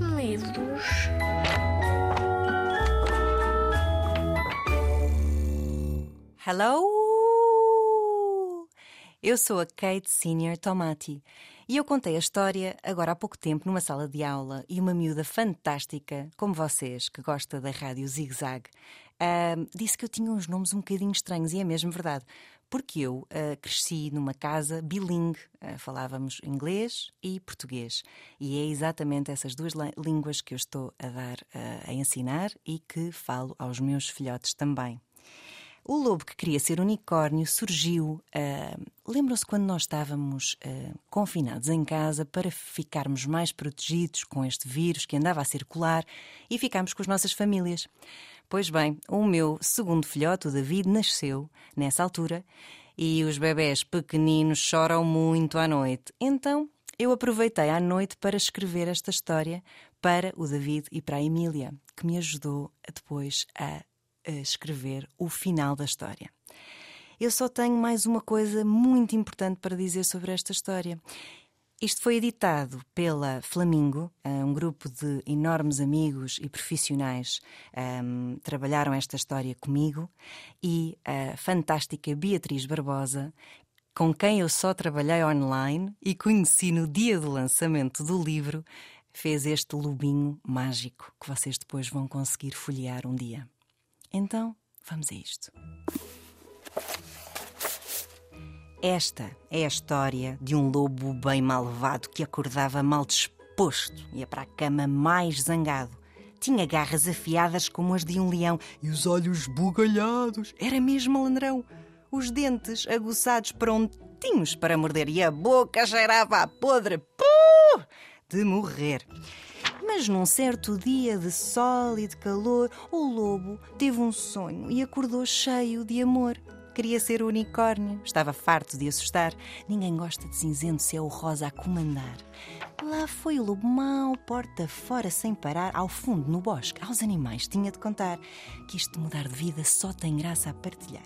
medos. Hello! Eu sou a Kate Senior Tomati e eu contei a história agora há pouco tempo numa sala de aula e uma miúda fantástica, como vocês, que gosta da rádio Zig Zag, uh, disse que eu tinha uns nomes um bocadinho estranhos e é mesmo verdade. Porque eu uh, cresci numa casa bilingue, uh, falávamos inglês e português. E é exatamente essas duas línguas que eu estou a dar a ensinar e que falo aos meus filhotes também. O lobo que queria ser unicórnio surgiu. Uh, Lembram-se quando nós estávamos uh, confinados em casa para ficarmos mais protegidos com este vírus que andava a circular e ficámos com as nossas famílias. Pois bem, o meu segundo filhote, o David, nasceu nessa altura e os bebés pequeninos choram muito à noite. Então eu aproveitei à noite para escrever esta história para o David e para a Emília, que me ajudou depois a escrever o final da história. Eu só tenho mais uma coisa muito importante para dizer sobre esta história. Isto foi editado pela Flamingo, eh, um grupo de enormes amigos e profissionais um, trabalharam esta história comigo, e a fantástica Beatriz Barbosa, com quem eu só trabalhei online e conheci no dia do lançamento do livro, fez este lobinho mágico que vocês depois vão conseguir folhear um dia. Então, vamos a isto. Esta é a história de um lobo bem malvado que acordava mal disposto, ia para a cama mais zangado. Tinha garras afiadas como as de um leão e os olhos bugalhados. Era mesmo malandrão. Os dentes aguçados prontinhos para morder e a boca cheirava a podre puh, de morrer. Mas num certo dia de sol e de calor, o lobo teve um sonho e acordou cheio de amor. Queria ser unicórnio, estava farto de assustar. Ninguém gosta de cinzento se é o rosa a comandar. Lá foi o lobo mau, porta fora sem parar, ao fundo no bosque. Aos animais tinha de contar que isto de mudar de vida só tem graça a partilhar.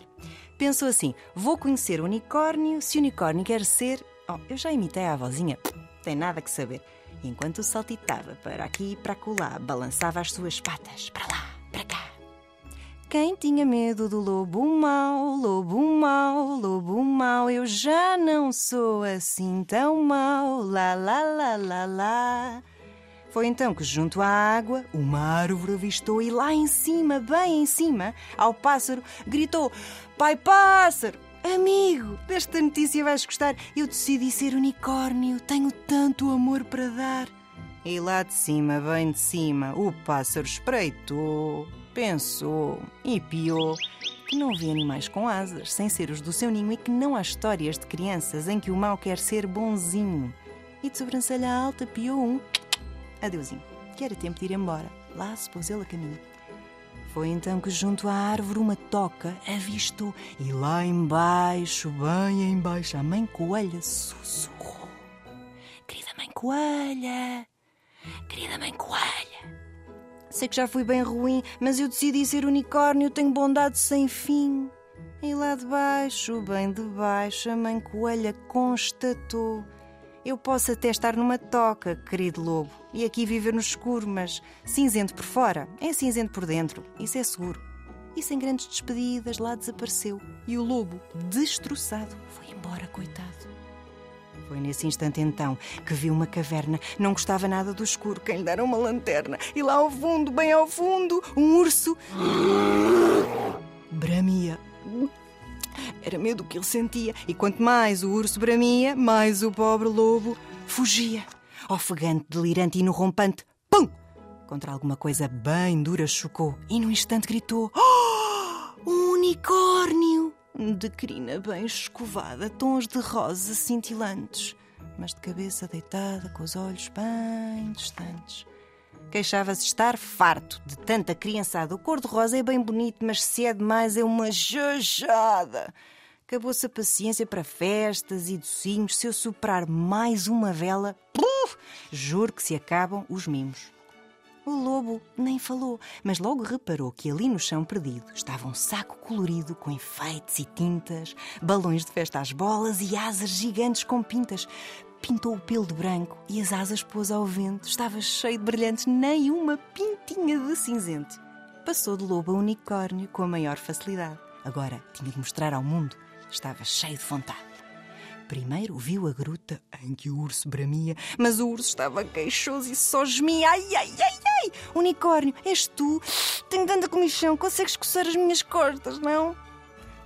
Pensou assim: vou conhecer o unicórnio, se o unicórnio quer ser. Oh, eu já imitei a vozinha, tem nada que saber enquanto saltitava para aqui e para acolá, balançava as suas patas para lá, para cá. Quem tinha medo do lobo mau, lobo mau, lobo mau, eu já não sou assim tão mau, lá, lá, lá, lá, lá. Foi então que, junto à água, uma árvore avistou e lá em cima, bem em cima, ao pássaro, gritou: Pai Pássaro! Amigo, desta notícia vais gostar. Eu decidi ser unicórnio, tenho tanto amor para dar. E lá de cima, bem de cima, o pássaro espreitou, pensou e piou que não vê animais com asas, sem ser os do seu ninho, e que não há histórias de crianças em que o mal quer ser bonzinho. E de sobrancelha alta piou um adeusinho, que era tempo de ir embora. Lá se pôs ele a caminho. Foi então que junto à árvore uma toca avistou e lá embaixo, bem embaixo, a mãe coelha sussurrou. Querida mãe coelha, querida mãe coelha. Sei que já fui bem ruim, mas eu decidi ser unicórnio, tenho bondade sem fim. E lá de baixo, bem de baixo, a mãe coelha constatou eu posso até estar numa toca, querido lobo, e aqui viver no escuro, mas cinzento por fora é cinzento por dentro, isso é seguro. E sem grandes despedidas, lá desapareceu. E o lobo, destroçado, foi embora, coitado. Foi nesse instante então que viu uma caverna. Não gostava nada do escuro. Quem lhe dera uma lanterna. E lá ao fundo, bem ao fundo, um urso. Bramia. Era medo que ele sentia, e quanto mais o urso bramia, mais o pobre lobo fugia. Ofegante, delirante e no rompante, pum! Contra alguma coisa bem dura chocou e num instante gritou: Oh! Um unicórnio! De crina bem escovada, tons de rosa cintilantes, mas de cabeça deitada, com os olhos bem distantes. Queixava-se estar farto de tanta criançada. O cor-de-rosa é bem bonito, mas se é demais é uma jajada. Acabou-se a paciência para festas e docinhos. Se eu soprar mais uma vela, puf, juro que se acabam os mimos. O lobo nem falou, mas logo reparou que ali no chão perdido estava um saco colorido com enfeites e tintas, balões de festa às bolas e asas gigantes com pintas. Pintou o pelo de branco e as asas pôs ao vento. Estava cheio de brilhantes, nem uma pintinha de cinzento. Passou de lobo a unicórnio com a maior facilidade. Agora tinha de mostrar ao mundo. Estava cheio de vontade. Primeiro viu a gruta em que o urso bramia, mas o urso estava queixoso e só gemia. Ai, ai, ai, ai! Unicórnio, és tu? Tenho tanta comichão, consegues coçar as minhas costas, não?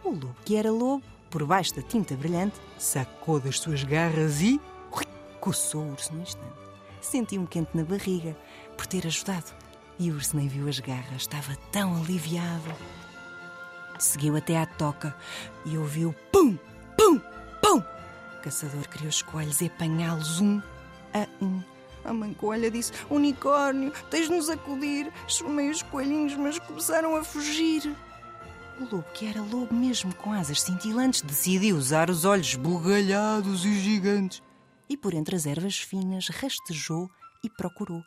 O lobo, que era lobo, por baixo da tinta brilhante, sacou das suas garras e. coçou o urso no instante. Sentiu um quente na barriga por ter ajudado. E o urso nem viu as garras, estava tão aliviado. Seguiu até à toca e ouviu pum, pum, pum. O caçador criou os coelhos e apanhá-los um a um. A mãe coelha disse: Unicórnio, tens de nos acudir. Chamei os coelhinhos, mas começaram a fugir. O lobo, que era lobo mesmo com asas cintilantes, decidiu usar os olhos bugalhados e gigantes. E por entre as ervas finas rastejou e procurou.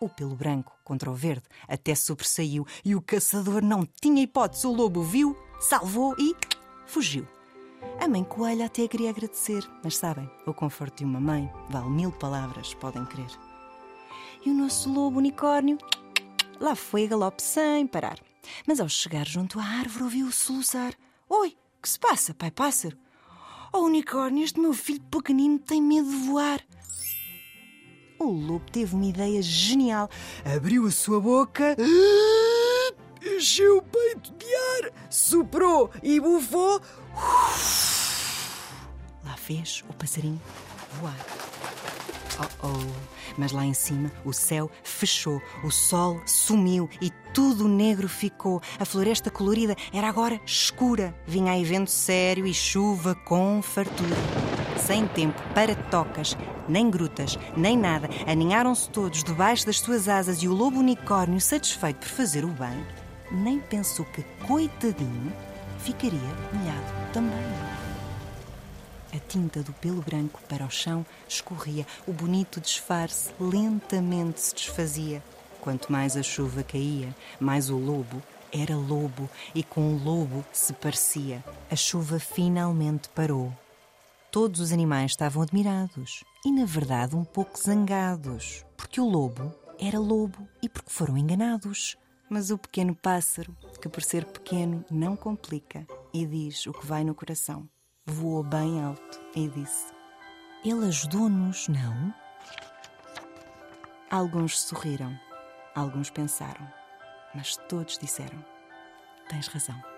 O pelo branco contra o verde até sobressaiu e o caçador não tinha hipótese. O lobo viu, salvou e fugiu. A mãe coelha até queria agradecer, mas sabem, o conforto de uma mãe vale mil palavras, podem crer. E o nosso lobo unicórnio lá foi a galope sem parar. Mas ao chegar junto à árvore ouviu-o soluçar. Oi, que se passa, pai pássaro? Oh, unicórnio, este meu filho pequenino tem medo de voar. O lobo teve uma ideia genial. Abriu a sua boca, encheu o peito de ar, soprou e bufou. Lá fez o passarinho voar. Oh oh! Mas lá em cima o céu fechou, o sol sumiu e tudo negro ficou. A floresta colorida era agora escura. Vinha aí vento sério e chuva com fartura. Sem tempo para tocas, nem grutas, nem nada, aninharam-se todos debaixo das suas asas e o lobo unicórnio, satisfeito por fazer o bem, nem pensou que, coitadinho, ficaria molhado também. A tinta do pelo branco para o chão escorria, o bonito disfarce lentamente se desfazia. Quanto mais a chuva caía, mais o lobo era lobo e com o lobo se parecia. A chuva finalmente parou. Todos os animais estavam admirados e, na verdade, um pouco zangados, porque o lobo era lobo e porque foram enganados. Mas o pequeno pássaro, que por ser pequeno não complica e diz o que vai no coração, voou bem alto e disse: Ele ajudou-nos, não? Alguns sorriram, alguns pensaram, mas todos disseram: Tens razão.